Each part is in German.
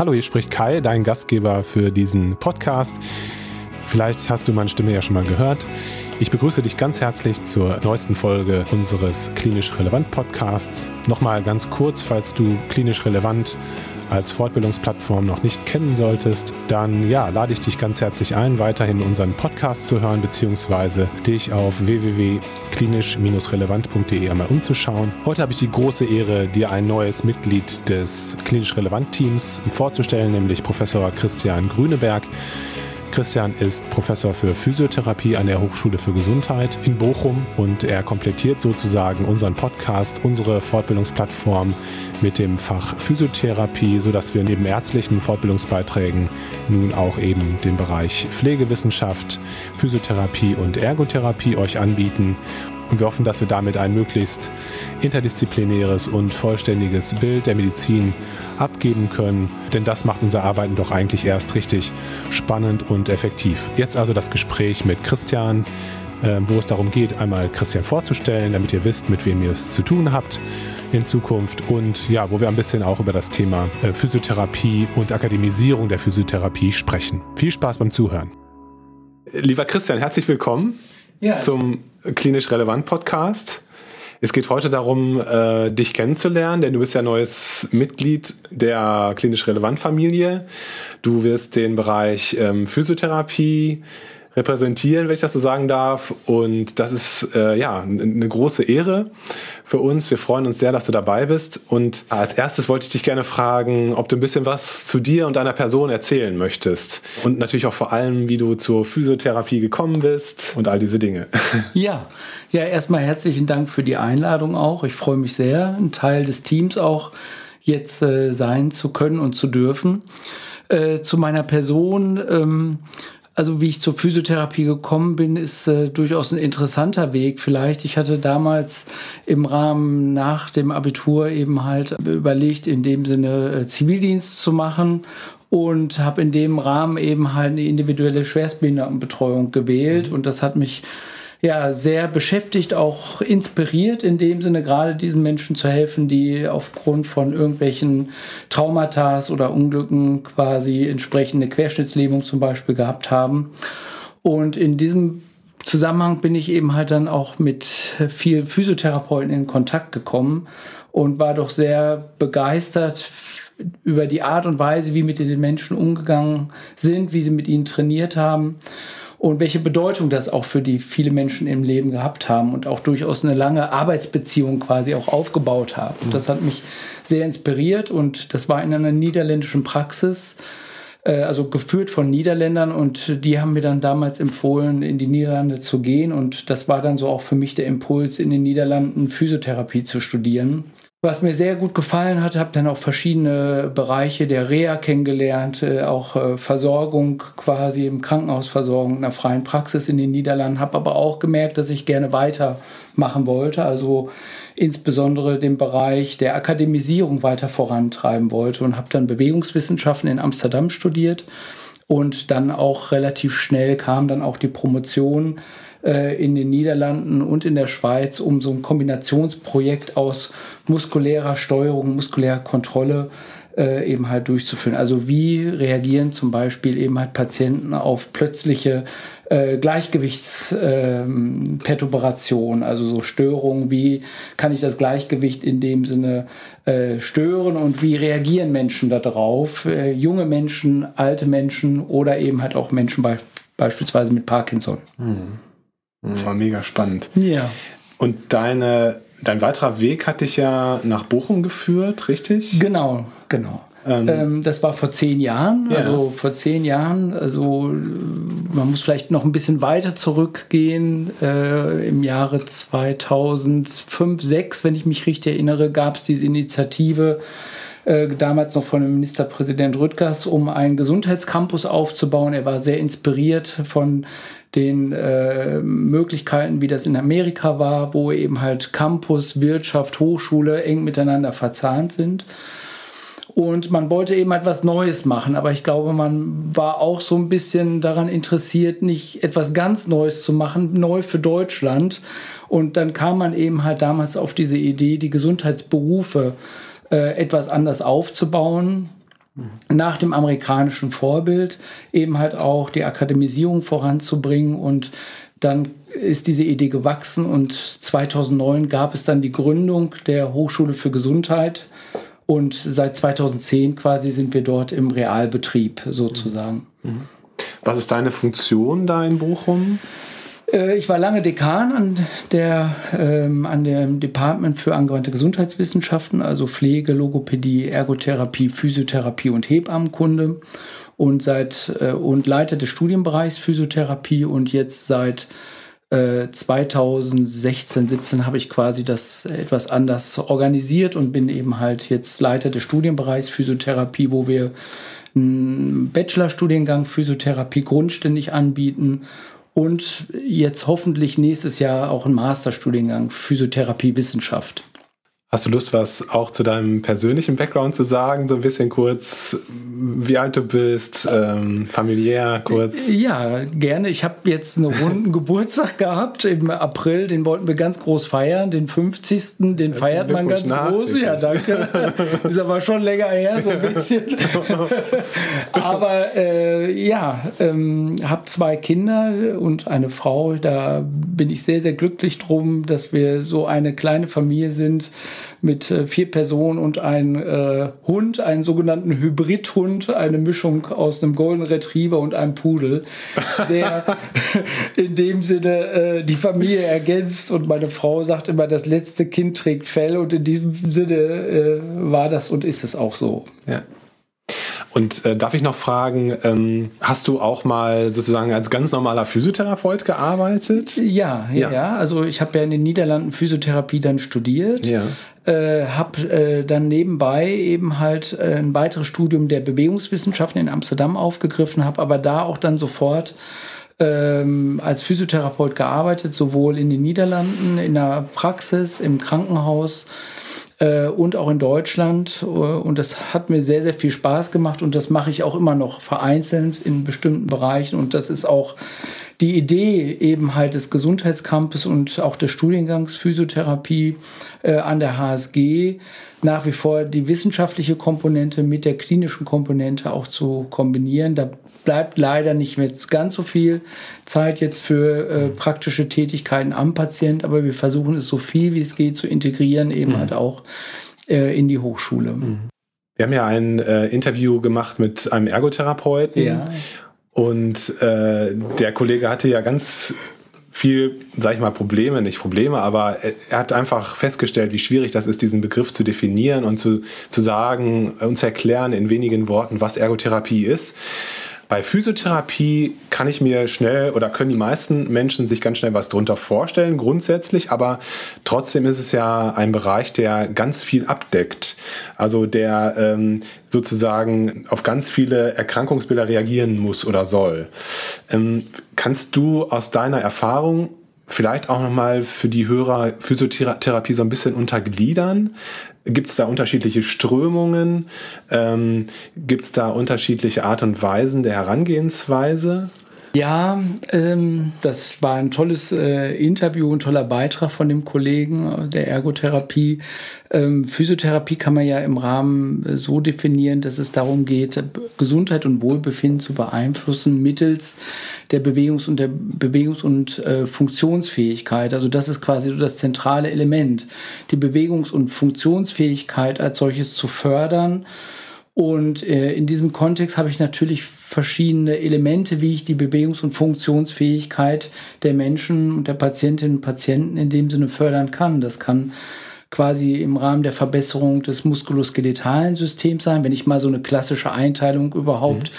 Hallo, hier spricht Kai, dein Gastgeber für diesen Podcast. Vielleicht hast du meine Stimme ja schon mal gehört. Ich begrüße dich ganz herzlich zur neuesten Folge unseres Klinisch Relevant Podcasts. Nochmal ganz kurz, falls du Klinisch Relevant als Fortbildungsplattform noch nicht kennen solltest, dann ja, lade ich dich ganz herzlich ein, weiterhin unseren Podcast zu hören, beziehungsweise dich auf www.klinisch-relevant.de einmal umzuschauen. Heute habe ich die große Ehre, dir ein neues Mitglied des Klinisch Relevant Teams vorzustellen, nämlich Professor Christian Grüneberg. Christian ist Professor für Physiotherapie an der Hochschule für Gesundheit in Bochum und er komplettiert sozusagen unseren Podcast, unsere Fortbildungsplattform mit dem Fach Physiotherapie, sodass wir neben ärztlichen Fortbildungsbeiträgen nun auch eben den Bereich Pflegewissenschaft, Physiotherapie und Ergotherapie euch anbieten. Und wir hoffen, dass wir damit ein möglichst interdisziplinäres und vollständiges Bild der Medizin abgeben können. Denn das macht unser Arbeiten doch eigentlich erst richtig spannend und effektiv. Jetzt also das Gespräch mit Christian, äh, wo es darum geht, einmal Christian vorzustellen, damit ihr wisst, mit wem ihr es zu tun habt in Zukunft und ja, wo wir ein bisschen auch über das Thema äh, Physiotherapie und Akademisierung der Physiotherapie sprechen. Viel Spaß beim Zuhören. Lieber Christian, herzlich willkommen ja. zum Klinisch Relevant Podcast. Es geht heute darum, äh, dich kennenzulernen, denn du bist ja neues Mitglied der Klinisch Relevant Familie. Du wirst den Bereich ähm, Physiotherapie, repräsentieren, wenn ich das so sagen darf. Und das ist äh, ja eine große Ehre für uns. Wir freuen uns sehr, dass du dabei bist. Und als erstes wollte ich dich gerne fragen, ob du ein bisschen was zu dir und deiner Person erzählen möchtest. Und natürlich auch vor allem, wie du zur Physiotherapie gekommen bist und all diese Dinge. Ja, ja, erstmal herzlichen Dank für die Einladung auch. Ich freue mich sehr, ein Teil des Teams auch jetzt äh, sein zu können und zu dürfen. Äh, zu meiner Person. Ähm, also wie ich zur Physiotherapie gekommen bin, ist äh, durchaus ein interessanter Weg. Vielleicht, ich hatte damals im Rahmen nach dem Abitur eben halt überlegt, in dem Sinne äh, Zivildienst zu machen und habe in dem Rahmen eben halt eine individuelle Schwerstbehindertenbetreuung gewählt. Und das hat mich ja sehr beschäftigt, auch inspiriert in dem Sinne, gerade diesen Menschen zu helfen, die aufgrund von irgendwelchen Traumata oder Unglücken quasi entsprechende Querschnittslähmung zum Beispiel gehabt haben. Und in diesem Zusammenhang bin ich eben halt dann auch mit vielen Physiotherapeuten in Kontakt gekommen und war doch sehr begeistert über die Art und Weise, wie mit den Menschen umgegangen sind, wie sie mit ihnen trainiert haben und welche Bedeutung das auch für die viele Menschen im Leben gehabt haben und auch durchaus eine lange Arbeitsbeziehung quasi auch aufgebaut haben. Und das hat mich sehr inspiriert und das war in einer niederländischen Praxis, äh, also geführt von Niederländern und die haben mir dann damals empfohlen, in die Niederlande zu gehen und das war dann so auch für mich der Impuls, in den Niederlanden Physiotherapie zu studieren. Was mir sehr gut gefallen hat, habe dann auch verschiedene Bereiche der Reha kennengelernt, äh, auch äh, Versorgung quasi im Krankenhausversorgung in der freien Praxis in den Niederlanden, habe aber auch gemerkt, dass ich gerne weitermachen wollte, also insbesondere den Bereich der Akademisierung weiter vorantreiben wollte und habe dann Bewegungswissenschaften in Amsterdam studiert und dann auch relativ schnell kam dann auch die Promotion in den Niederlanden und in der Schweiz, um so ein Kombinationsprojekt aus muskulärer Steuerung, muskulärer Kontrolle äh, eben halt durchzuführen. Also wie reagieren zum Beispiel eben halt Patienten auf plötzliche äh, Gleichgewichtsperturbationen, ähm, also so Störungen, wie kann ich das Gleichgewicht in dem Sinne äh, stören und wie reagieren Menschen darauf, äh, junge Menschen, alte Menschen oder eben halt auch Menschen bei, beispielsweise mit Parkinson. Mhm. Das war mega spannend. Ja. Und deine, dein weiterer Weg hat dich ja nach Bochum geführt, richtig? Genau, genau. Ähm, ähm, das war vor zehn Jahren, ja. also vor zehn Jahren, also man muss vielleicht noch ein bisschen weiter zurückgehen. Äh, Im Jahre 2005, 2006, wenn ich mich richtig erinnere, gab es diese Initiative, äh, damals noch von dem Ministerpräsident Rüttgers, um einen Gesundheitscampus aufzubauen. Er war sehr inspiriert von den äh, Möglichkeiten, wie das in Amerika war, wo eben halt Campus, Wirtschaft, Hochschule eng miteinander verzahnt sind. Und man wollte eben etwas Neues machen, aber ich glaube, man war auch so ein bisschen daran interessiert, nicht etwas ganz Neues zu machen, neu für Deutschland. Und dann kam man eben halt damals auf diese Idee, die Gesundheitsberufe äh, etwas anders aufzubauen nach dem amerikanischen Vorbild eben halt auch die Akademisierung voranzubringen und dann ist diese Idee gewachsen und 2009 gab es dann die Gründung der Hochschule für Gesundheit und seit 2010 quasi sind wir dort im Realbetrieb sozusagen. Mhm. Was ist deine Funktion da in Bochum? Äh, ich war lange Dekan an, der, ähm, an dem Department für angewandte Gesundheitswissenschaften, also Pflege, Logopädie, Ergotherapie, Physiotherapie und Hebammenkunde. Und seit äh, und Leiter des Studienbereichs Physiotherapie. Und jetzt seit äh, 2016, 17 habe ich quasi das etwas anders organisiert und bin eben halt jetzt Leiter des Studienbereichs Physiotherapie, wo wir einen Bachelorstudiengang Physiotherapie grundständig anbieten und jetzt hoffentlich nächstes Jahr auch einen Masterstudiengang Physiotherapie Wissenschaft. Hast du Lust, was auch zu deinem persönlichen Background zu sagen? So ein bisschen kurz, wie alt du bist, ähm, familiär kurz? Ja, gerne. Ich habe jetzt einen runden Geburtstag gehabt im April. Den wollten wir ganz groß feiern. Den 50. Den feiert man ganz groß. Ja, danke. Ist aber schon länger her, so ein bisschen. aber äh, ja, ähm, habe zwei Kinder und eine Frau. Da bin ich sehr, sehr glücklich drum, dass wir so eine kleine Familie sind mit äh, vier Personen und einem äh, Hund, einen sogenannten Hybridhund, eine Mischung aus einem Golden Retriever und einem Pudel, der in dem Sinne äh, die Familie ergänzt. Und meine Frau sagt immer, das letzte Kind trägt Fell und in diesem Sinne äh, war das und ist es auch so. Ja. Und äh, darf ich noch fragen, ähm, hast du auch mal sozusagen als ganz normaler Physiotherapeut gearbeitet? Ja, ja, ja. Also ich habe ja in den Niederlanden Physiotherapie dann studiert. Ja. Äh, habe äh, dann nebenbei eben halt äh, ein weiteres Studium der Bewegungswissenschaften in Amsterdam aufgegriffen, habe aber da auch dann sofort ähm, als Physiotherapeut gearbeitet, sowohl in den Niederlanden, in der Praxis, im Krankenhaus äh, und auch in Deutschland. Äh, und das hat mir sehr, sehr viel Spaß gemacht und das mache ich auch immer noch vereinzelt in bestimmten Bereichen. Und das ist auch die Idee eben halt des Gesundheitscampus und auch des Studiengangs Physiotherapie äh, an der HSG nach wie vor die wissenschaftliche Komponente mit der klinischen Komponente auch zu kombinieren. Da bleibt leider nicht mehr ganz so viel Zeit jetzt für äh, praktische Tätigkeiten am Patient, aber wir versuchen es so viel wie es geht zu integrieren, eben mhm. halt auch äh, in die Hochschule. Mhm. Wir haben ja ein äh, Interview gemacht mit einem Ergotherapeuten. Ja. Und äh, der Kollege hatte ja ganz viel, sag ich mal, Probleme, nicht Probleme, aber er hat einfach festgestellt, wie schwierig das ist, diesen Begriff zu definieren und zu, zu sagen und zu erklären in wenigen Worten, was Ergotherapie ist. Bei Physiotherapie kann ich mir schnell oder können die meisten Menschen sich ganz schnell was drunter vorstellen, grundsätzlich, aber trotzdem ist es ja ein Bereich, der ganz viel abdeckt. Also der ähm, sozusagen auf ganz viele Erkrankungsbilder reagieren muss oder soll. Ähm, kannst du aus deiner Erfahrung vielleicht auch nochmal für die Hörer Physiotherapie so ein bisschen untergliedern? Gibt es da unterschiedliche Strömungen? Ähm, Gibt es da unterschiedliche Art und Weisen der Herangehensweise? Ja, ähm, das war ein tolles äh, Interview, ein toller Beitrag von dem Kollegen äh, der Ergotherapie. Ähm, Physiotherapie kann man ja im Rahmen äh, so definieren, dass es darum geht, Gesundheit und Wohlbefinden zu beeinflussen mittels der Bewegungs- und der Bewegungs- und äh, Funktionsfähigkeit. Also das ist quasi das zentrale Element, die Bewegungs- und Funktionsfähigkeit als solches zu fördern und äh, in diesem Kontext habe ich natürlich verschiedene Elemente, wie ich die Bewegungs- und Funktionsfähigkeit der Menschen und der Patientinnen und Patienten in dem Sinne fördern kann. Das kann quasi im Rahmen der Verbesserung des muskuloskeletalen Systems sein, wenn ich mal so eine klassische Einteilung überhaupt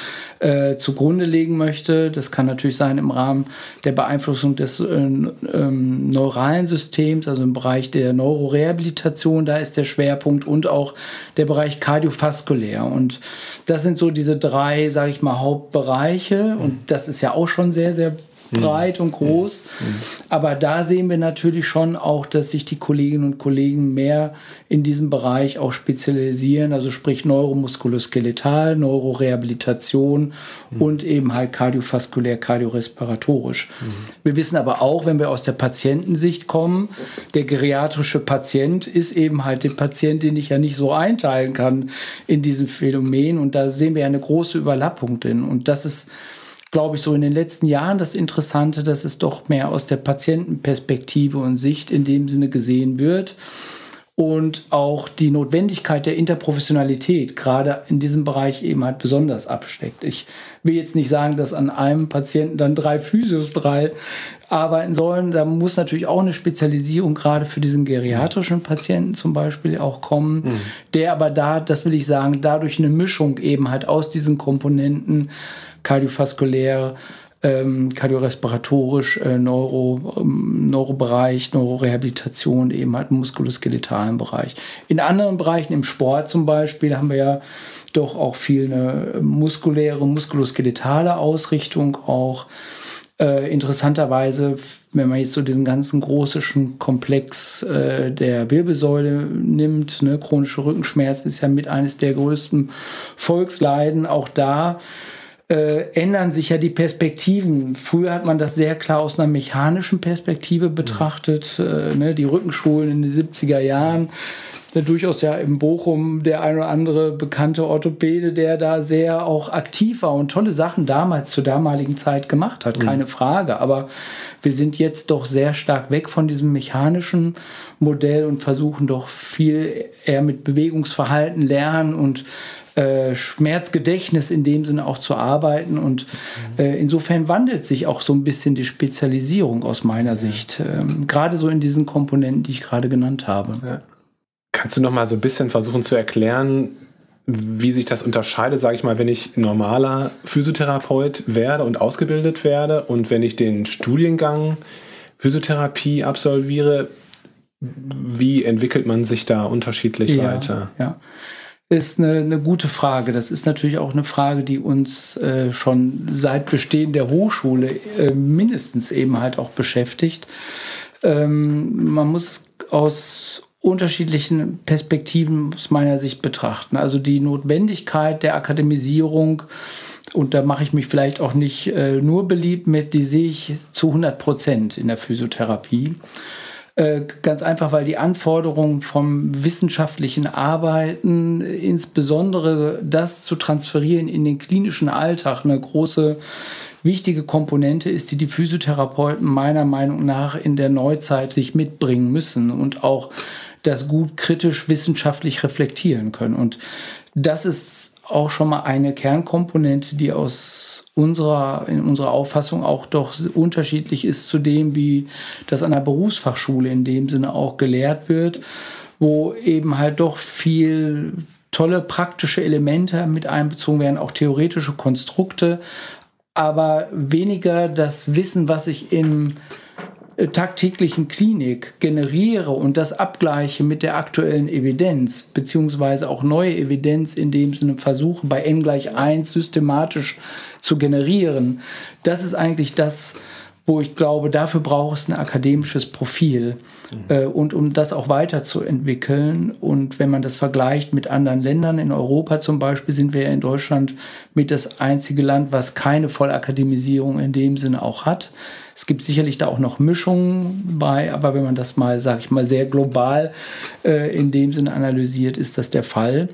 mhm. äh, zugrunde legen möchte. Das kann natürlich sein im Rahmen der Beeinflussung des äh, ähm, neuralen Systems, also im Bereich der Neurorehabilitation, da ist der Schwerpunkt und auch der Bereich kardiovaskulär. Und das sind so diese drei, sage ich mal, Hauptbereiche. Und das ist ja auch schon sehr, sehr breit und groß. Aber da sehen wir natürlich schon auch, dass sich die Kolleginnen und Kollegen mehr in diesem Bereich auch spezialisieren, also sprich neuromuskuloskeletal, Neurorehabilitation mhm. und eben halt kardiovaskulär, kardiorespiratorisch. Mhm. Wir wissen aber auch, wenn wir aus der Patientensicht kommen, der geriatrische Patient ist eben halt der Patient, den ich ja nicht so einteilen kann in diesem Phänomen. Und da sehen wir ja eine große Überlappung drin. Und das ist glaube ich, so in den letzten Jahren das Interessante, dass es doch mehr aus der Patientenperspektive und Sicht in dem Sinne gesehen wird. Und auch die Notwendigkeit der Interprofessionalität gerade in diesem Bereich eben halt besonders absteckt. Ich will jetzt nicht sagen, dass an einem Patienten dann drei Physios drei arbeiten sollen. Da muss natürlich auch eine Spezialisierung gerade für diesen geriatrischen Patienten zum Beispiel auch kommen, mhm. der aber da, das will ich sagen, dadurch eine Mischung eben halt aus diesen Komponenten kardiovaskulär, ähm, kardiorespiratorisch, äh, Neuro, ähm, Neurobereich, Neurorehabilitation, eben halt muskuloskeletalen Bereich. In anderen Bereichen, im Sport zum Beispiel, haben wir ja doch auch viel eine muskuläre, muskuloskeletale Ausrichtung auch. Äh, interessanterweise, wenn man jetzt so den ganzen großen Komplex äh, der Wirbelsäule nimmt, ne, chronische Rückenschmerz ist ja mit eines der größten Volksleiden, auch da äh, ändern sich ja die Perspektiven. Früher hat man das sehr klar aus einer mechanischen Perspektive betrachtet. Äh, ne, die Rückenschulen in den 70er Jahren. Da durchaus ja im Bochum der ein oder andere bekannte Orthopäde, der da sehr auch aktiv war und tolle Sachen damals zur damaligen Zeit gemacht hat, keine mhm. Frage. Aber wir sind jetzt doch sehr stark weg von diesem mechanischen Modell und versuchen doch viel eher mit Bewegungsverhalten lernen und äh, Schmerzgedächtnis in dem Sinne auch zu arbeiten. Und äh, insofern wandelt sich auch so ein bisschen die Spezialisierung aus meiner Sicht, ähm, gerade so in diesen Komponenten, die ich gerade genannt habe. Ja. Kannst du noch mal so ein bisschen versuchen zu erklären, wie sich das unterscheidet, sage ich mal, wenn ich normaler Physiotherapeut werde und ausgebildet werde und wenn ich den Studiengang Physiotherapie absolviere, wie entwickelt man sich da unterschiedlich ja, weiter? Ja, ist eine, eine gute Frage. Das ist natürlich auch eine Frage, die uns äh, schon seit Bestehen der Hochschule äh, mindestens eben halt auch beschäftigt. Ähm, man muss aus unterschiedlichen Perspektiven aus meiner Sicht betrachten. Also die Notwendigkeit der Akademisierung, und da mache ich mich vielleicht auch nicht äh, nur beliebt mit, die sehe ich zu 100 Prozent in der Physiotherapie. Äh, ganz einfach, weil die Anforderungen vom wissenschaftlichen Arbeiten, insbesondere das zu transferieren in den klinischen Alltag, eine große wichtige Komponente ist, die die Physiotherapeuten meiner Meinung nach in der Neuzeit sich mitbringen müssen und auch das gut kritisch wissenschaftlich reflektieren können. Und das ist auch schon mal eine Kernkomponente, die aus unserer, in unserer Auffassung auch doch unterschiedlich ist zu dem, wie das an der Berufsfachschule in dem Sinne auch gelehrt wird, wo eben halt doch viel tolle praktische Elemente mit einbezogen werden, auch theoretische Konstrukte, aber weniger das Wissen, was ich im tagtäglichen Klinik generiere und das abgleiche mit der aktuellen Evidenz, beziehungsweise auch neue Evidenz in dem Sinne versuche, bei n gleich 1 systematisch zu generieren, das ist eigentlich das, wo ich glaube, dafür braucht es ein akademisches Profil. Mhm. Äh, und um das auch weiterzuentwickeln. Und wenn man das vergleicht mit anderen Ländern, in Europa zum Beispiel, sind wir in Deutschland mit das einzige Land, was keine Vollakademisierung in dem Sinne auch hat. Es gibt sicherlich da auch noch Mischungen bei, aber wenn man das mal, sage ich mal, sehr global äh, in dem Sinne analysiert, ist das der Fall.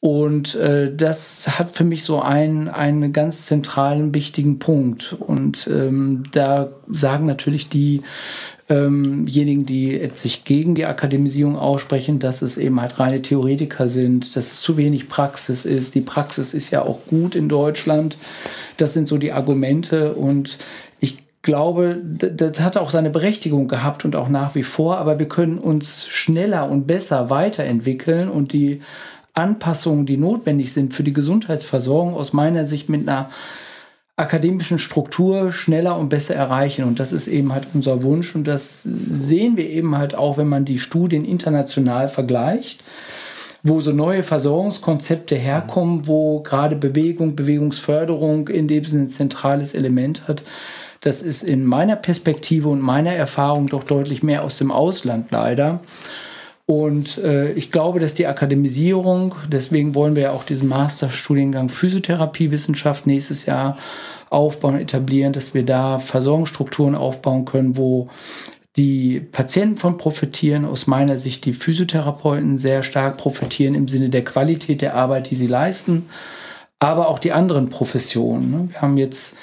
Und äh, das hat für mich so einen, einen ganz zentralen, wichtigen Punkt. Und ähm, da sagen natürlich die diejenigen, die sich gegen die Akademisierung aussprechen, dass es eben halt reine Theoretiker sind, dass es zu wenig Praxis ist. Die Praxis ist ja auch gut in Deutschland. Das sind so die Argumente und glaube, das hat auch seine Berechtigung gehabt und auch nach wie vor, aber wir können uns schneller und besser weiterentwickeln und die Anpassungen, die notwendig sind für die Gesundheitsversorgung, aus meiner Sicht mit einer akademischen Struktur schneller und besser erreichen. Und das ist eben halt unser Wunsch. Und das sehen wir eben halt auch, wenn man die Studien international vergleicht, wo so neue Versorgungskonzepte herkommen, wo gerade Bewegung, Bewegungsförderung in dem Sinne ein zentrales Element hat Das ist in meiner Perspektive und meiner Erfahrung doch deutlich mehr aus dem Ausland leider. Und äh, ich glaube, dass die Akademisierung, deswegen wollen wir ja auch diesen Masterstudiengang Physiotherapiewissenschaft nächstes Jahr aufbauen, etablieren, dass wir da Versorgungsstrukturen aufbauen können, wo die Patienten von profitieren, aus meiner Sicht die Physiotherapeuten sehr stark profitieren im Sinne der Qualität der Arbeit, die sie leisten, aber auch die anderen Professionen. Ne? Wir haben jetzt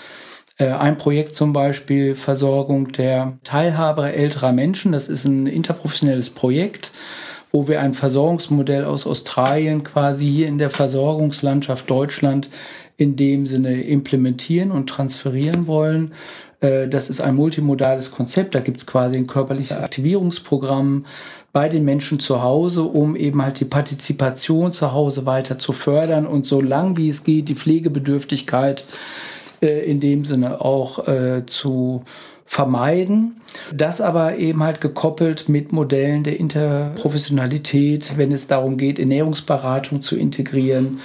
ein Projekt zum Beispiel Versorgung der Teilhaber älterer Menschen. Das ist ein interprofessionelles Projekt, wo wir ein Versorgungsmodell aus Australien quasi hier in der Versorgungslandschaft Deutschland in dem Sinne implementieren und transferieren wollen. Äh, das ist ein multimodales Konzept. Da gibt es quasi ein körperliches Aktivierungsprogramm bei den Menschen zu Hause, um eben halt die Partizipation zu Hause weiter zu fördern und so lang wie es geht die Pflegebedürftigkeit äh, in dem Sinne auch äh, zu vermeiden. Das aber eben halt gekoppelt mit Modellen der Interprofessionalität, wenn es darum geht, Ernährungsberatung zu integrieren,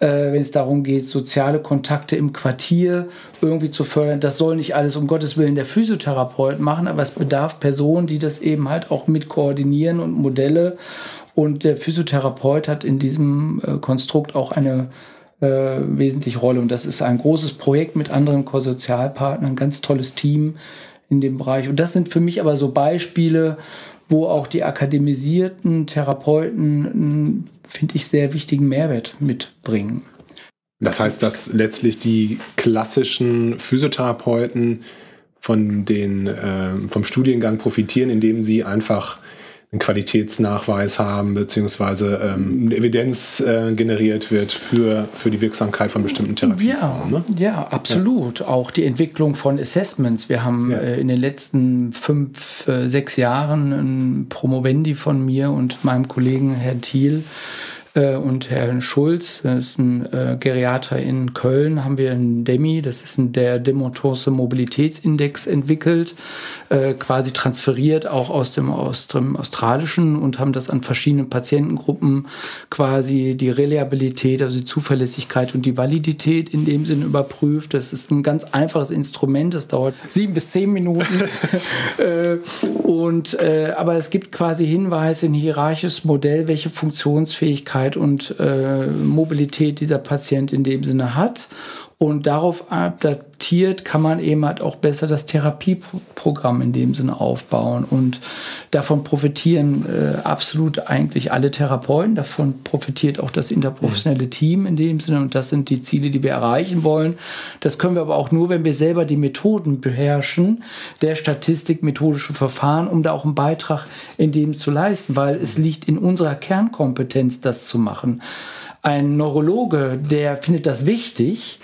äh, wenn es darum geht, soziale Kontakte im Quartier irgendwie zu fördern. Das soll nicht alles um Gottes Willen der Physiotherapeut machen, aber es bedarf Personen, die das eben halt auch mit koordinieren und Modelle. Und der Physiotherapeut hat in diesem äh, Konstrukt auch eine äh, wesentlich Rolle. Und das ist ein großes Projekt mit anderen Konsortialpartnern, ein ganz tolles Team in dem Bereich. Und das sind für mich aber so Beispiele, wo auch die akademisierten Therapeuten finde ich, sehr wichtigen Mehrwert mitbringen. Das heißt, dass letztlich die klassischen Physiotherapeuten von den, äh, vom Studiengang profitieren, indem sie einfach einen Qualitätsnachweis haben, beziehungsweise ähm, Evidenz äh, generiert wird für, für die Wirksamkeit von bestimmten Therapieformen. Ja, ne? ja absolut. Ja. Auch die Entwicklung von Assessments. Wir haben ja. äh, in den letzten fünf, äh, sechs Jahren ein Promovendi von mir und meinem Kollegen Herrn Thiel und Herrn Schulz, das ist ein äh, Geriater in Köln, haben wir einen DEMI, das ist ein, der Demontorse Mobilitätsindex entwickelt, äh, quasi transferiert auch aus dem, aus dem Australischen und haben das an verschiedenen Patientengruppen quasi die Reliabilität, also die Zuverlässigkeit und die Validität in dem Sinn überprüft. Das ist ein ganz einfaches Instrument, das dauert sieben bis zehn Minuten. äh, und, äh, aber es gibt quasi Hinweise, ein hierarchisches Modell, welche Funktionsfähigkeit Fähigkeit und äh, Mobilität dieser Patient in dem Sinne hat. Und darauf adaptiert kann man eben halt auch besser das Therapieprogramm in dem Sinne aufbauen. Und davon profitieren äh, absolut eigentlich alle Therapeuten. Davon profitiert auch das interprofessionelle mhm. Team in dem Sinne. Und das sind die Ziele, die wir erreichen wollen. Das können wir aber auch nur, wenn wir selber die Methoden beherrschen, der Statistik, methodische Verfahren, um da auch einen Beitrag in dem zu leisten, weil es liegt in unserer Kernkompetenz, das zu machen. Ein Neurologe, der findet das wichtig,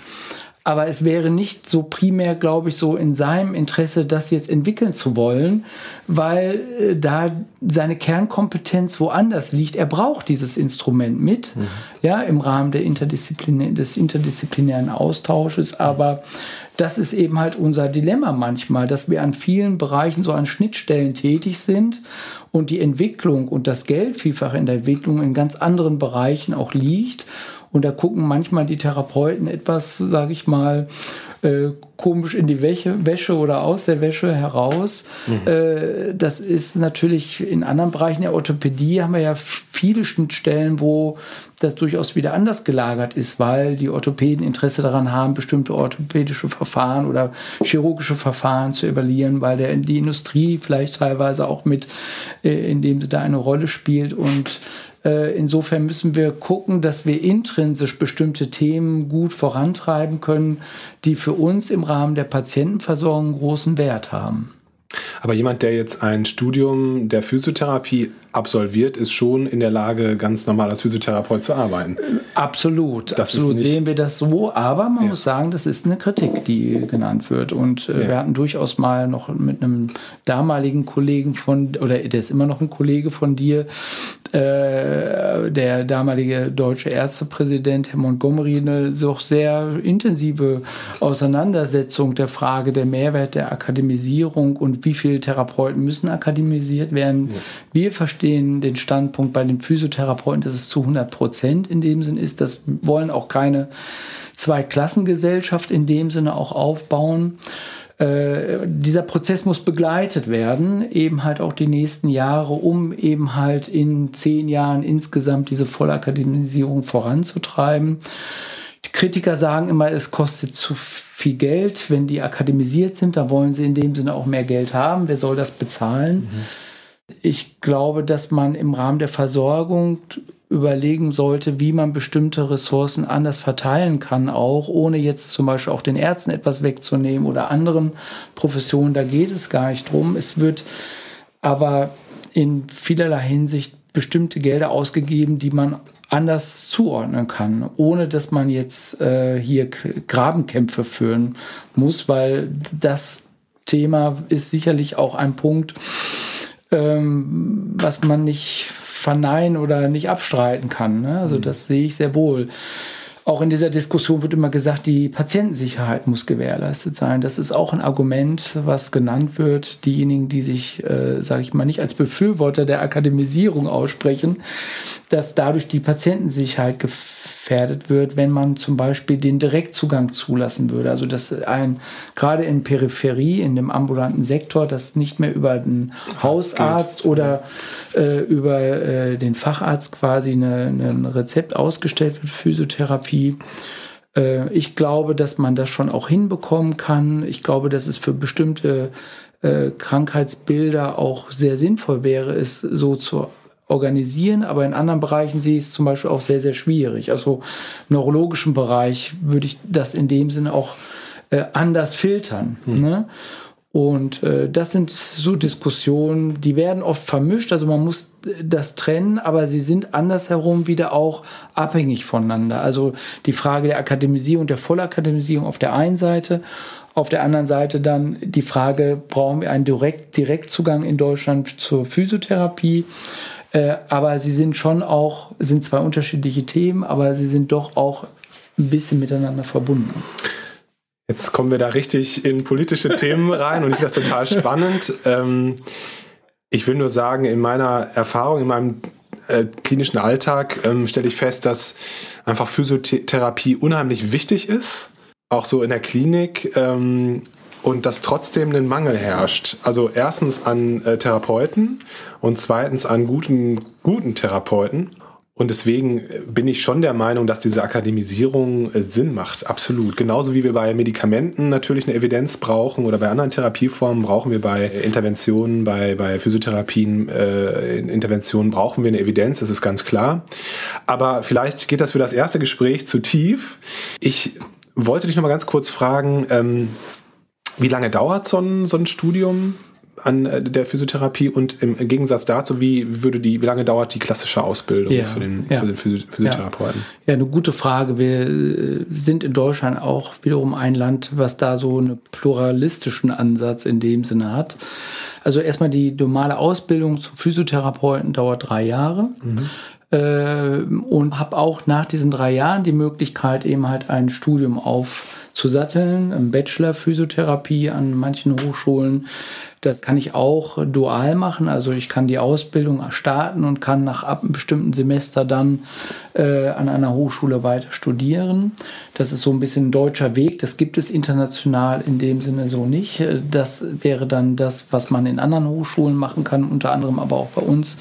aber es wäre nicht so primär, glaube ich, so in seinem Interesse, das jetzt entwickeln zu wollen, weil äh, da seine Kernkompetenz woanders liegt. Er braucht dieses Instrument mit, mhm. ja, im Rahmen der Interdisziplinä des interdisziplinären Austausches, aber das ist eben halt unser Dilemma manchmal, dass wir an vielen Bereichen so an Schnittstellen tätig sind und die Entwicklung und das Geld vielfach in der Entwicklung in ganz anderen Bereichen auch liegt und da gucken manchmal die Therapeuten etwas, sage ich mal, äh, komisch in die Wäsche, Wäsche oder aus der Wäsche heraus. Mhm. Äh, das ist natürlich in anderen Bereichen der Orthopädie haben wir ja viele Schnittstellen, wo das durchaus wieder anders gelagert ist, weil die Orthopäden Interesse daran haben, bestimmte orthopädische Verfahren oder chirurgische Verfahren zu evaluieren, weil der, die Industrie vielleicht teilweise auch mit, äh, indem sie da eine Rolle spielt und insofern müssen wir gucken, dass wir intrinsisch bestimmte Themen gut vorantreiben können, die für uns im Rahmen der Patientenversorgung großen Wert haben. Aber jemand, der jetzt ein Studium der Physiotherapie absolviert, ist schon in der Lage, ganz normal als Physiotherapeut zu arbeiten. Absolut, das absolut sehen wir das so. Aber man ja. muss sagen, das ist eine Kritik, die genannt wird. Und äh, ja. wir hatten durchaus mal noch mit einem damaligen Kollegen von, oder der ist immer noch ein Kollege von dir, äh, der damalige deutsche Ärztepräsident Herr Montgomery, eine doch sehr intensive Auseinandersetzung der Frage der Mehrwert der Akademisierung und wie viele Therapeuten müssen akademisiert werden. Ja. Wir verstehen den, den Standpunkt bei den Physiotherapeuten, dass es zu 100 Prozent in dem Sinn ist. Das wollen auch keine Zweiklassengesellschaft in dem Sinne auch aufbauen. Äh, dieser Prozess muss begleitet werden, eben halt auch die nächsten Jahre, um eben halt in zehn Jahren insgesamt diese Vollakademisierung voranzutreiben. Die Kritiker sagen immer, es kostet zu viel Geld, wenn die akademisiert sind, da wollen sie in dem Sinne auch mehr Geld haben. Wer soll das bezahlen? Mhm. Ich glaube, dass man im Rahmen der Versorgung überlegen sollte, wie man bestimmte Ressourcen anders verteilen kann, auch ohne jetzt zum Beispiel auch den Ärzten etwas wegzunehmen oder anderen Professionen. Da geht es gar nicht drum. Es wird aber in vielerlei Hinsicht bestimmte Gelder ausgegeben, die man anders zuordnen kann, ohne dass man jetzt äh, hier Grabenkämpfe führen muss, weil das Thema ist sicherlich auch ein Punkt, ähm, was man nicht verneinen oder nicht abstreiten kann. Ne? Also mhm. das sehe ich sehr wohl. Auch in dieser Diskussion wird immer gesagt, die Patientensicherheit muss gewährleistet sein. Das ist auch ein Argument, was genannt wird. Diejenigen, die sich, äh, sage ich mal, nicht als Befürworter der Akademisierung aussprechen, dass dadurch die Patientensicherheit gefährdet wird, wenn man zum Beispiel den Direktzugang zulassen würde. Also dass ein gerade in Peripherie, in dem ambulanten Sektor, das nicht mehr über den Hausarzt oder äh, über äh, den Facharzt quasi eine, ein Rezept ausgestellt wird, Physiotherapie. Äh, ich glaube, dass man das schon auch hinbekommen kann. Ich glaube, dass es für bestimmte äh, Krankheitsbilder auch sehr sinnvoll wäre, es so zu organisieren, aber in anderen Bereichen sehe ich es zum Beispiel auch sehr, sehr schwierig. Also im neurologischen Bereich würde ich das in dem Sinne auch äh, anders filtern. Hm. Ne? Und äh, das sind so Diskussionen, die werden oft vermischt. Also man muss das trennen, aber sie sind andersherum wieder auch abhängig voneinander. Also die Frage der Akademisierung, der Vollakademisierung auf der einen Seite, auf der anderen Seite dann die Frage, brauchen wir einen Direkt Direktzugang in Deutschland zur Physiotherapie? Äh, aber sie sind schon auch, sind zwei unterschiedliche Themen, aber sie sind doch auch ein bisschen miteinander verbunden. Jetzt kommen wir da richtig in politische Themen rein und ich finde das total spannend. Ähm, ich will nur sagen, in meiner Erfahrung, in meinem äh, klinischen Alltag ähm, stelle ich fest, dass einfach Physiotherapie unheimlich wichtig ist, auch so in der Klinik. Ähm, und dass trotzdem ein Mangel herrscht. Also erstens an äh, Therapeuten und zweitens an guten, guten Therapeuten. Und deswegen äh, bin ich schon der Meinung, dass diese Akademisierung äh, Sinn macht. Absolut. Genauso wie wir bei Medikamenten natürlich eine Evidenz brauchen oder bei anderen Therapieformen brauchen wir bei Interventionen, bei, bei Physiotherapien, äh, Interventionen brauchen wir eine Evidenz, das ist ganz klar. Aber vielleicht geht das für das erste Gespräch zu tief. Ich wollte dich noch mal ganz kurz fragen, ähm, wie lange dauert so ein, so ein Studium an äh, der Physiotherapie und im Gegensatz dazu, wie würde die, wie lange dauert die klassische Ausbildung ja, für, den, ja. für den Physiotherapeuten? Ja. ja. eine gute Frage. Wir äh, sind in Deutschland auch wiederum ein Land, was da so einen pluralistischen Ansatz in dem Sinne hat. Also erstmal die normale Ausbildung zum Physiotherapeuten dauert drei Jahre. Mhm. Äh, und habe auch nach diesen drei Jahren die Möglichkeit, eben halt ein Studium aufzusatteln, im Bachelor Physiotherapie an manchen Hochschulen. Das kann ich auch dual machen, also ich kann die Ausbildung starten und kann nach einem bestimmten Semester dann äh, an einer Hochschule weiter studieren. Das ist so ein bisschen ein deutscher Weg. Das gibt es international in dem Sinne so nicht. Das wäre dann das, was man in anderen Hochschulen machen kann, unter anderem aber auch bei uns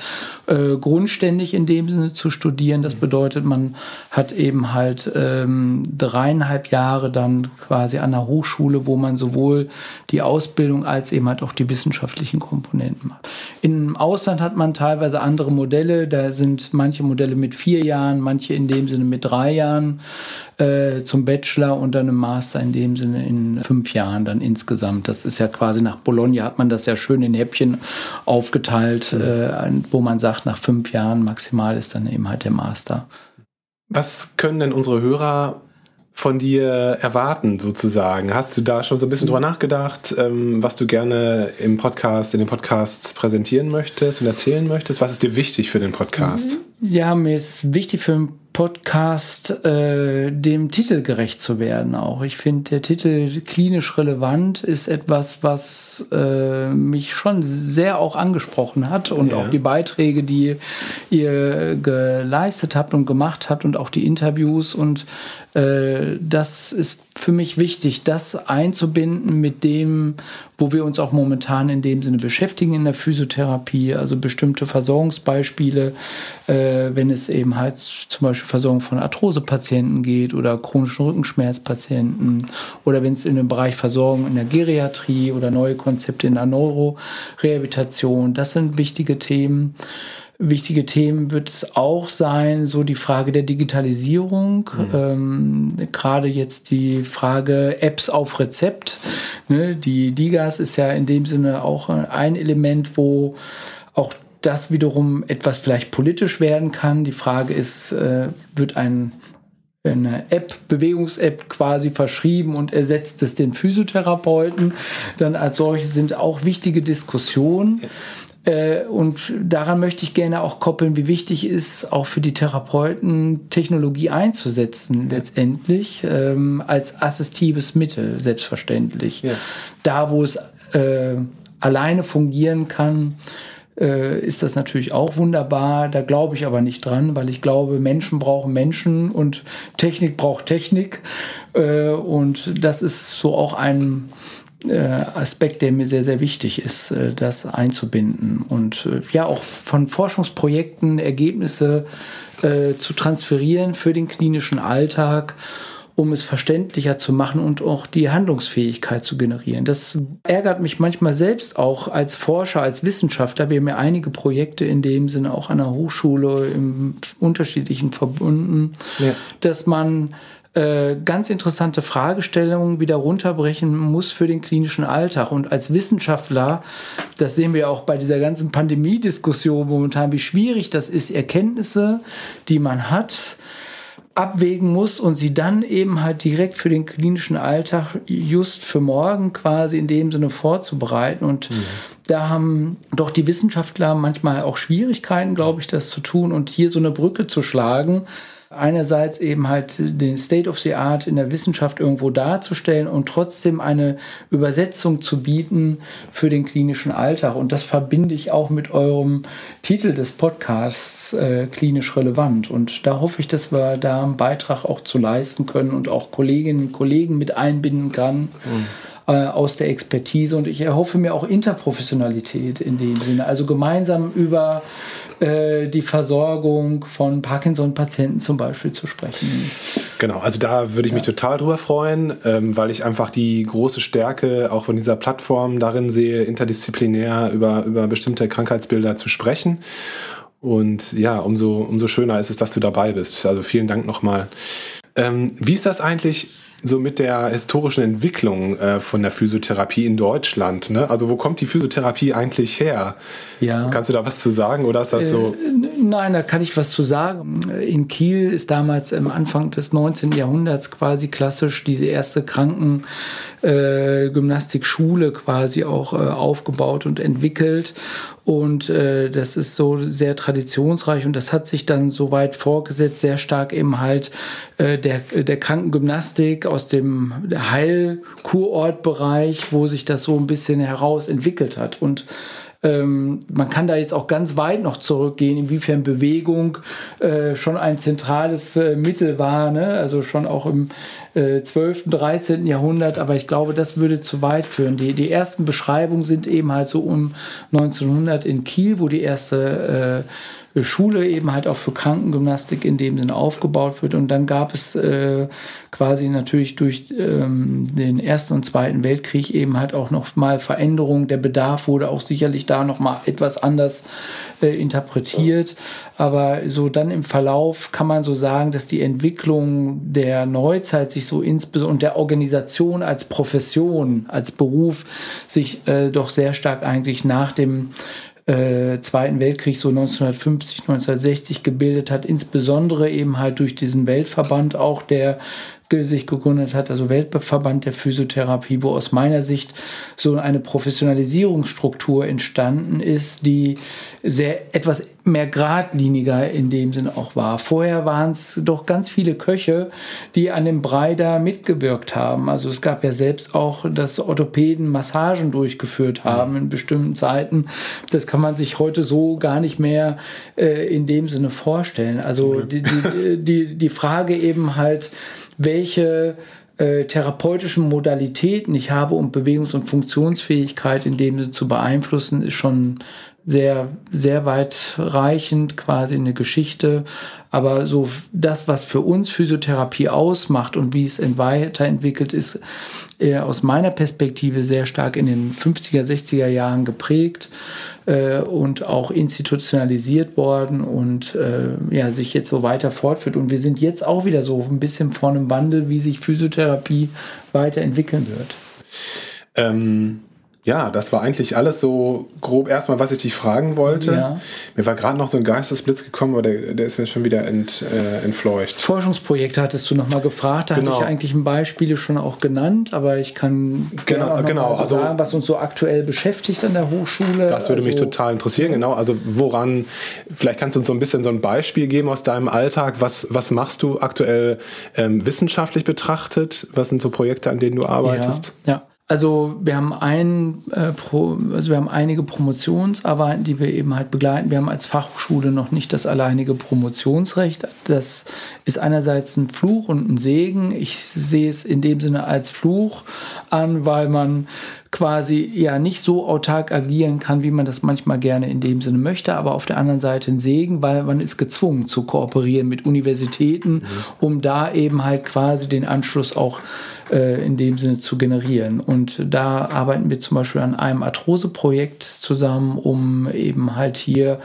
äh, grundständig in dem Sinne zu studieren. Das bedeutet, man hat eben halt ähm, dreieinhalb Jahre dann quasi an der Hochschule, wo man sowohl die Ausbildung als eben halt auch die wissenschaftlichen Komponenten macht. Im Ausland hat man teilweise andere Modelle. Da sind manche Modelle mit vier Jahren, manche in dem Sinne mit drei Jahren äh, zum Bachelor und dann im Master in dem Sinne in fünf Jahren dann insgesamt. Das ist ja quasi nach Bologna hat man das ja schön in Häppchen aufgeteilt, mhm. äh, wo man sagt, nach fünf Jahren maximal ist dann eben halt der Master. Was können denn unsere Hörer von dir erwarten, sozusagen? Hast du da schon so ein bisschen drüber nachgedacht, ähm, was du gerne im Podcast, in den Podcasts präsentieren möchtest und erzählen möchtest? Was ist dir wichtig für den Podcast? Ja, mir ist wichtig für den Podcast äh, dem Titel gerecht zu werden auch. Ich finde, der Titel klinisch relevant ist etwas, was äh, mich schon sehr auch angesprochen hat und ja. auch die Beiträge, die ihr geleistet habt und gemacht habt und auch die Interviews und das ist für mich wichtig, das einzubinden mit dem, wo wir uns auch momentan in dem Sinne beschäftigen in der Physiotherapie, also bestimmte Versorgungsbeispiele, äh, wenn es eben halt zum Beispiel Versorgung von Arthrosepatienten geht oder chronischen Rückenschmerzpatienten oder wenn es in den Bereich Versorgung in der Geriatrie oder neue Konzepte in der Neurorehabilitation, das sind wichtige Themen. Wichtige Themen wird es auch sein, so die Frage der Digitalisierung, mhm. ähm, gerade jetzt die Frage Apps auf Rezept. Ne? Die Digas ist ja in dem Sinne auch ein Element, wo auch das wiederum etwas vielleicht politisch werden kann. Die Frage ist, äh, wird ein eine App, Bewegungs-App quasi verschrieben und ersetzt es den Physiotherapeuten. Dann als solche sind auch wichtige Diskussionen. Äh, und daran möchte ich gerne auch koppeln, wie wichtig ist, auch für die Therapeuten Technologie einzusetzen, letztendlich ähm, als assistives Mittel, selbstverständlich. Ja. Da, wo es äh, alleine fungieren kann, äh, ist das natürlich auch wunderbar. Da glaube ich aber nicht dran, weil ich glaube, Menschen brauchen Menschen und Technik braucht Technik. Äh, und das ist so auch ein Aspekt, der mir sehr, sehr wichtig ist, äh, das einzubinden und äh, ja auch von Forschungsprojekten Ergebnisse zu transferieren für den klinischen Alltag um es verständlicher zu machen und auch die Handlungsfähigkeit zu generieren. Das ärgert mich manchmal selbst auch als Forscher, als Wissenschaftler. Wir haben ja einige Projekte in dem Sinne auch an der Hochschule im unterschiedlichen Verbunden, ja. dass man äh, ganz interessante Fragestellungen wieder runterbrechen muss für den klinischen Alltag. Und als Wissenschaftler, das sehen wir auch bei dieser ganzen Pandemiediskussion momentan, wie schwierig das ist, Erkenntnisse, die man hat, abwägen muss und sie dann eben halt direkt für den klinischen Alltag just für morgen quasi in dem Sinne vorzubereiten. Und mhm. da haben doch die Wissenschaftler manchmal auch Schwierigkeiten, glaube ich, das zu tun und hier so eine Brücke zu schlagen einerseits eben halt den State of the Art in der Wissenschaft irgendwo darzustellen und trotzdem eine Übersetzung zu bieten für den klinischen Alltag. Und das verbinde ich auch mit eurem Titel des Podcasts äh, klinisch relevant. Und da hoffe ich, dass wir da einen Beitrag auch zu leisten können und auch Kolleginnen und Kollegen mit einbinden kann. Mhm aus der Expertise und ich erhoffe mir auch Interprofessionalität in dem Sinne. Also gemeinsam über äh, die Versorgung von Parkinson-Patienten zum Beispiel zu sprechen. Genau, also da würde ich mich total drüber freuen, ähm, weil ich einfach die große Stärke auch von dieser Plattform darin sehe, interdisziplinär über, über bestimmte Krankheitsbilder zu sprechen. Und ja, umso, umso schöner ist es, dass du dabei bist. Also vielen Dank nochmal. Ähm, wie ist das eigentlich? So mit der historischen Entwicklung äh, von der Physiotherapie in Deutschland. Ne? Also wo kommt die Physiotherapie eigentlich her? Ja. Kannst du da was zu sagen oder ist das äh, so? Nein, da kann ich was zu sagen. In Kiel ist damals am Anfang des 19. Jahrhunderts quasi klassisch diese erste Krankengymnastikschule äh, quasi auch äh, aufgebaut und entwickelt. Und äh, das ist so sehr traditionsreich und das hat sich dann so weit vorgesetzt, sehr stark eben halt äh, der, der Krankengymnastik aus dem Heilkurortbereich, wo sich das so ein bisschen heraus entwickelt hat. Und ähm, man kann da jetzt auch ganz weit noch zurückgehen, inwiefern Bewegung äh, schon ein zentrales äh, Mittel war, ne? also schon auch im äh, 12., 13. Jahrhundert, aber ich glaube, das würde zu weit führen. Die, die ersten Beschreibungen sind eben halt so um 1900 in Kiel, wo die erste äh, Schule eben halt auch für Krankengymnastik in dem Sinne aufgebaut wird. Und dann gab es äh, quasi natürlich durch ähm, den Ersten und Zweiten Weltkrieg eben halt auch noch mal Veränderungen. Der Bedarf wurde auch sicherlich da noch mal etwas anders äh, interpretiert. Aber so dann im Verlauf kann man so sagen, dass die Entwicklung der Neuzeit sich so insbesondere und der Organisation als Profession, als Beruf sich äh, doch sehr stark eigentlich nach dem äh, Zweiten Weltkrieg so 1950, 1960 gebildet hat, insbesondere eben halt durch diesen Weltverband auch, der sich gegründet hat, also Weltverband der Physiotherapie, wo aus meiner Sicht so eine Professionalisierungsstruktur entstanden ist, die sehr etwas mehr geradliniger in dem Sinn auch war. Vorher waren es doch ganz viele Köche, die an dem Brei da mitgewirkt haben. Also es gab ja selbst auch, dass Orthopäden Massagen durchgeführt haben in bestimmten Zeiten. Das kann man sich heute so gar nicht mehr äh, in dem Sinne vorstellen. Also die, die, die, die Frage eben halt, welche äh, therapeutischen Modalitäten ich habe, um Bewegungs- und Funktionsfähigkeit in dem Sinne zu beeinflussen, ist schon sehr, sehr weitreichend, quasi eine Geschichte. Aber so das, was für uns Physiotherapie ausmacht und wie es weiterentwickelt, ist äh, aus meiner Perspektive sehr stark in den 50er, 60er Jahren geprägt äh, und auch institutionalisiert worden und äh, ja, sich jetzt so weiter fortführt. Und wir sind jetzt auch wieder so ein bisschen vor einem Wandel, wie sich Physiotherapie weiterentwickeln wird. Ähm ja, das war eigentlich alles so grob erstmal, was ich dich fragen wollte. Ja. Mir war gerade noch so ein Geistesblitz gekommen, aber der, der ist mir schon wieder ent, äh, entfleucht. Forschungsprojekte hattest du nochmal gefragt. Da genau. hatte ich eigentlich ein Beispiel schon auch genannt, aber ich kann genau, auch genau. So also, sagen, was uns so aktuell beschäftigt an der Hochschule. Das würde also, mich total interessieren, genau. Also woran, vielleicht kannst du uns so ein bisschen so ein Beispiel geben aus deinem Alltag. Was, was machst du aktuell ähm, wissenschaftlich betrachtet? Was sind so Projekte, an denen du arbeitest? ja. ja. Also wir haben ein, äh, Pro, also wir haben einige Promotionsarbeiten, die wir eben halt begleiten. Wir haben als Fachhochschule noch nicht das alleinige Promotionsrecht. Das ist einerseits ein Fluch und ein Segen. Ich sehe es in dem Sinne als Fluch an, weil man quasi ja nicht so autark agieren kann, wie man das manchmal gerne in dem Sinne möchte, aber auf der anderen Seite ein Segen, weil man ist gezwungen zu kooperieren mit Universitäten, mhm. um da eben halt quasi den Anschluss auch äh, in dem Sinne zu generieren. Und da arbeiten wir zum Beispiel an einem Arthrose-Projekt zusammen, um eben halt hier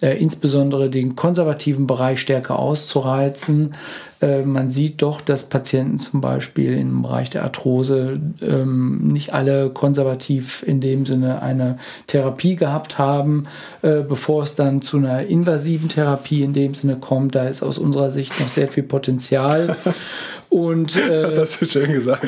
äh, insbesondere den konservativen Bereich stärker auszureizen. Äh, man sieht doch, dass Patienten zum Beispiel im Bereich der Arthrose ähm, nicht alle konservativ in dem Sinne eine Therapie gehabt haben, äh, bevor es dann zu einer invasiven Therapie in dem Sinne kommt. Da ist aus unserer Sicht noch sehr viel Potenzial. Und, äh, das hast du schön gesagt.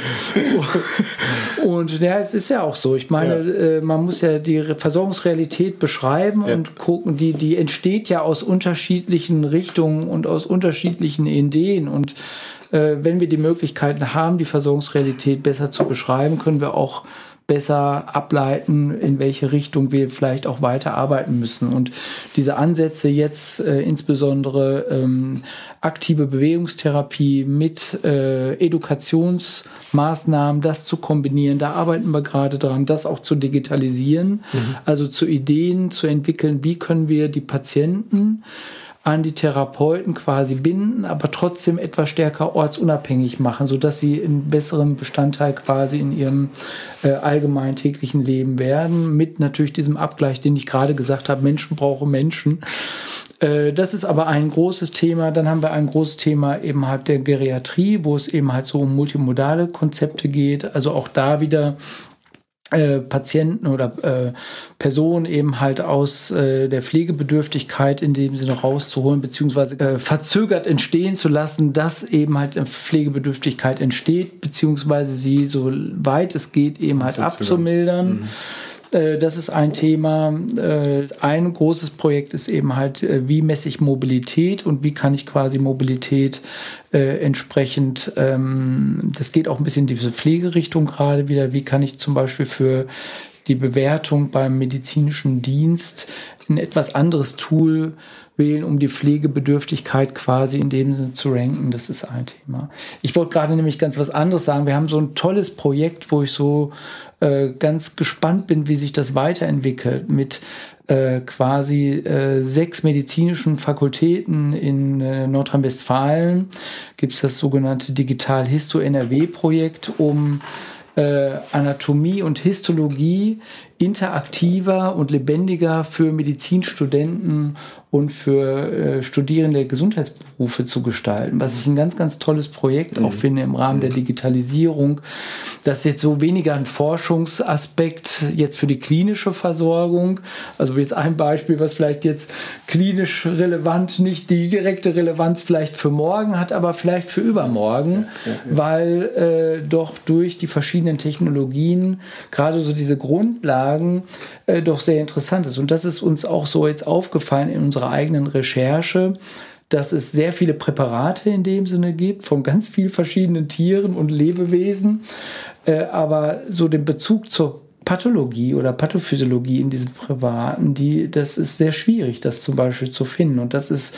und ja, es ist ja auch so. Ich meine, ja. äh, man muss ja die Versorgungsrealität beschreiben ja. und gucken, die, die entsteht ja aus unterschiedlichen Richtungen und aus unterschiedlichen Ideen. Und äh, wenn wir die Möglichkeiten haben, die Versorgungsrealität besser zu beschreiben, können wir auch besser ableiten, in welche Richtung wir vielleicht auch weiter arbeiten müssen. Und diese Ansätze jetzt äh, insbesondere ähm, aktive Bewegungstherapie mit äh, Edukationsmaßnahmen, das zu kombinieren, da arbeiten wir gerade dran, das auch zu digitalisieren, mhm. also zu Ideen zu entwickeln, wie können wir die Patienten an die Therapeuten quasi binden, aber trotzdem etwas stärker ortsunabhängig machen, sodass sie einen besseren Bestandteil quasi in ihrem äh, allgemeinen täglichen Leben werden, mit natürlich diesem Abgleich, den ich gerade gesagt habe, Menschen brauchen Menschen. Äh, das ist aber ein großes Thema. Dann haben wir ein großes Thema eben halt der Geriatrie, wo es eben halt so um multimodale Konzepte geht. Also auch da wieder äh, Patienten oder äh, Personen eben halt aus äh, der Pflegebedürftigkeit in dem Sinne rauszuholen, beziehungsweise äh, verzögert entstehen zu lassen, dass eben halt eine Pflegebedürftigkeit entsteht, beziehungsweise sie so weit es geht eben halt abzumildern. Mhm. Äh, das ist ein Thema. Äh, ein großes Projekt ist eben halt, äh, wie messe ich Mobilität und wie kann ich quasi Mobilität entsprechend, ähm, das geht auch ein bisschen in diese Pflegerichtung gerade wieder, wie kann ich zum Beispiel für die Bewertung beim medizinischen Dienst ein etwas anderes Tool wählen, um die Pflegebedürftigkeit quasi in dem Sinne zu ranken. Das ist ein Thema. Ich wollte gerade nämlich ganz was anderes sagen. Wir haben so ein tolles Projekt, wo ich so äh, ganz gespannt bin, wie sich das weiterentwickelt mit äh, quasi äh, sechs medizinischen Fakultäten in äh, Nordrhein-Westfalen. Gibt es das sogenannte Digital Histo NRW-Projekt, um äh, Anatomie und Histologie interaktiver und lebendiger für Medizinstudenten und für äh, Studierende Gesundheitsberufe zu gestalten, was ich ein ganz, ganz tolles Projekt mhm. auch finde im Rahmen mhm. der Digitalisierung. Das ist jetzt so weniger ein Forschungsaspekt jetzt für die klinische Versorgung. Also jetzt ein Beispiel, was vielleicht jetzt klinisch relevant, nicht die direkte Relevanz vielleicht für morgen hat, aber vielleicht für übermorgen, ja, ja, ja. weil äh, doch durch die verschiedenen Technologien gerade so diese Grundlagen äh, doch sehr interessant ist. Und das ist uns auch so jetzt aufgefallen in unserer eigenen Recherche, dass es sehr viele Präparate in dem Sinne gibt von ganz vielen verschiedenen Tieren und Lebewesen, äh, aber so den Bezug zur Pathologie oder Pathophysiologie in diesen Präparaten, die, das ist sehr schwierig, das zum Beispiel zu finden. Und das ist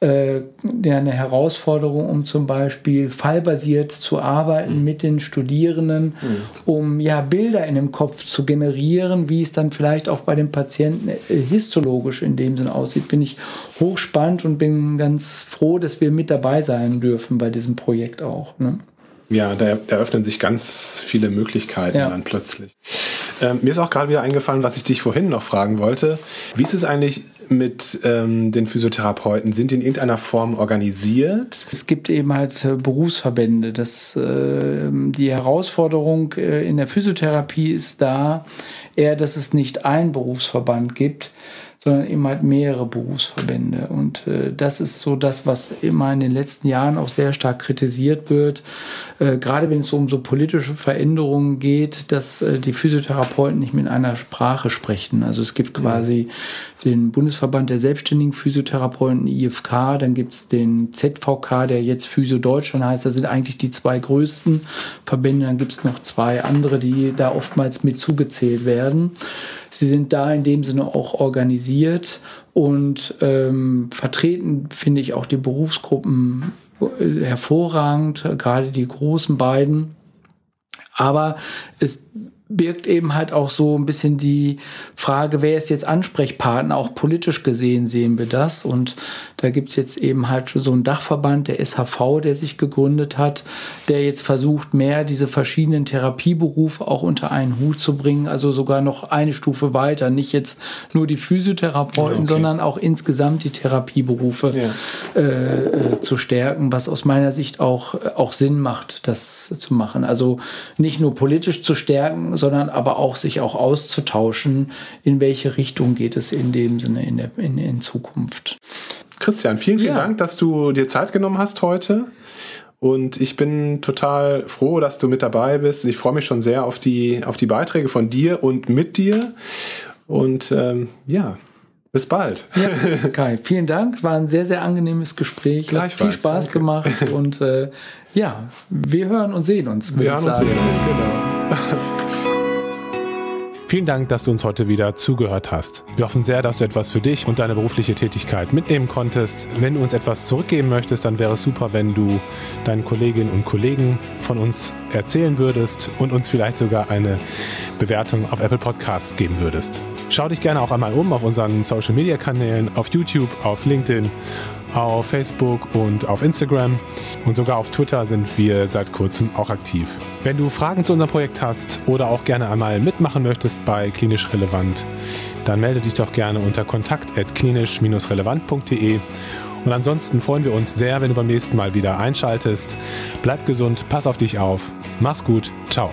äh, eine Herausforderung, um zum Beispiel fallbasiert zu arbeiten mhm. mit den Studierenden, mhm. um ja Bilder in dem Kopf zu generieren, wie es dann vielleicht auch bei den Patienten äh, histologisch in dem Sinn aussieht. Bin ich hochspannend und bin ganz froh, dass wir mit dabei sein dürfen bei diesem Projekt auch. Ne? Ja, da eröffnen sich ganz viele Möglichkeiten ja. dann plötzlich. Ähm, mir ist auch gerade wieder eingefallen, was ich dich vorhin noch fragen wollte. Wie ist es eigentlich mit ähm, den Physiotherapeuten? Sind die in irgendeiner Form organisiert? Es gibt eben halt äh, Berufsverbände. Das, äh, die Herausforderung äh, in der Physiotherapie ist da eher, dass es nicht einen Berufsverband gibt, sondern eben halt mehrere Berufsverbände. Und äh, das ist so das, was immer in den letzten Jahren auch sehr stark kritisiert wird. Äh, gerade wenn es um so politische Veränderungen geht, dass äh, die Physiotherapeuten nicht mit einer Sprache sprechen. Also es gibt quasi den Bundesverband der selbstständigen Physiotherapeuten, IFK, dann gibt es den ZVK, der jetzt Physio Deutschland heißt. Das sind eigentlich die zwei größten Verbände. Dann gibt es noch zwei andere, die da oftmals mit zugezählt werden. Sie sind da in dem Sinne auch organisiert und ähm, vertreten, finde ich, auch die Berufsgruppen äh, hervorragend, gerade die großen beiden. Aber es birgt eben halt auch so ein bisschen die Frage, wer ist jetzt Ansprechpartner? Auch politisch gesehen sehen wir das. Und da gibt's jetzt eben halt schon so einen Dachverband, der SHV, der sich gegründet hat, der jetzt versucht, mehr diese verschiedenen Therapieberufe auch unter einen Hut zu bringen. Also sogar noch eine Stufe weiter. Nicht jetzt nur die Physiotherapeuten, okay. sondern auch insgesamt die Therapieberufe ja. äh, äh, zu stärken, was aus meiner Sicht auch, auch Sinn macht, das zu machen. Also nicht nur politisch zu stärken, sondern aber auch sich auch auszutauschen, in welche Richtung geht es in dem Sinne in, der, in, in Zukunft. Christian, vielen, vielen ja. Dank, dass du dir Zeit genommen hast heute. Und ich bin total froh, dass du mit dabei bist. Ich freue mich schon sehr auf die, auf die Beiträge von dir und mit dir. Und ähm, ja, bis bald. Ja, Kai, vielen Dank. War ein sehr, sehr angenehmes Gespräch. Hat viel Spaß danke. gemacht. Und äh, ja, wir hören und sehen uns. Wir hören und sehen uns, genau. Vielen Dank, dass du uns heute wieder zugehört hast. Wir hoffen sehr, dass du etwas für dich und deine berufliche Tätigkeit mitnehmen konntest. Wenn du uns etwas zurückgeben möchtest, dann wäre es super, wenn du deinen Kolleginnen und Kollegen von uns erzählen würdest und uns vielleicht sogar eine Bewertung auf Apple Podcasts geben würdest. Schau dich gerne auch einmal um auf unseren Social Media Kanälen, auf YouTube, auf LinkedIn auf Facebook und auf Instagram und sogar auf Twitter sind wir seit kurzem auch aktiv. Wenn du Fragen zu unserem Projekt hast oder auch gerne einmal mitmachen möchtest bei Klinisch Relevant, dann melde dich doch gerne unter kontakt.klinisch-relevant.de und ansonsten freuen wir uns sehr, wenn du beim nächsten Mal wieder einschaltest. Bleib gesund, pass auf dich auf, mach's gut, ciao.